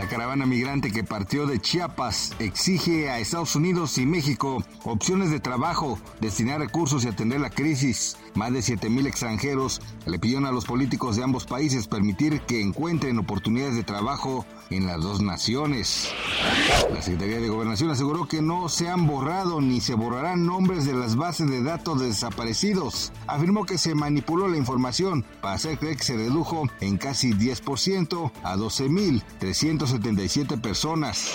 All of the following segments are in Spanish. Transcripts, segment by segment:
La caravana migrante que partió de Chiapas exige a Estados Unidos y México opciones de trabajo, destinar recursos y atender la crisis. Más de 7.000 extranjeros le pidieron a los políticos de ambos países permitir que encuentren oportunidades de trabajo en las dos naciones. La Secretaría de Gobernación aseguró que no se han borrado ni se borrarán nombres de las bases de datos de desaparecidos. Afirmó que se manipuló la información para hacer creer que se redujo en casi 10% a 12.377 personas.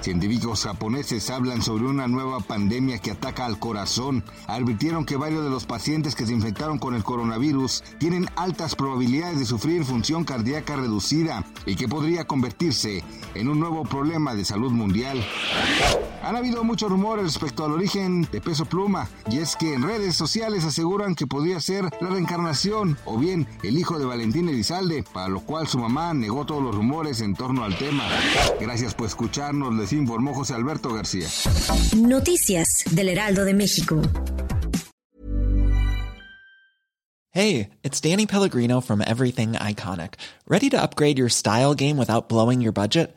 Científicos japoneses hablan sobre una nueva pandemia que ataca al corazón. Advirtieron que varios de los pacientes que se infectaron con el coronavirus tienen altas probabilidades de sufrir función cardíaca reducida y que podría convertirse en un nuevo problema de salud mundial. Han habido muchos rumores respecto al origen de Peso Pluma y es que en redes sociales aseguran que podría ser la reencarnación o bien el hijo de Valentín Elizalde, para lo cual su mamá negó todos los rumores en torno al tema. Gracias por escucharnos, les informó José Alberto García. Noticias del Heraldo de México. Hey, it's Danny Pellegrino from Everything Iconic. ¿Ready to upgrade your style game without blowing your budget?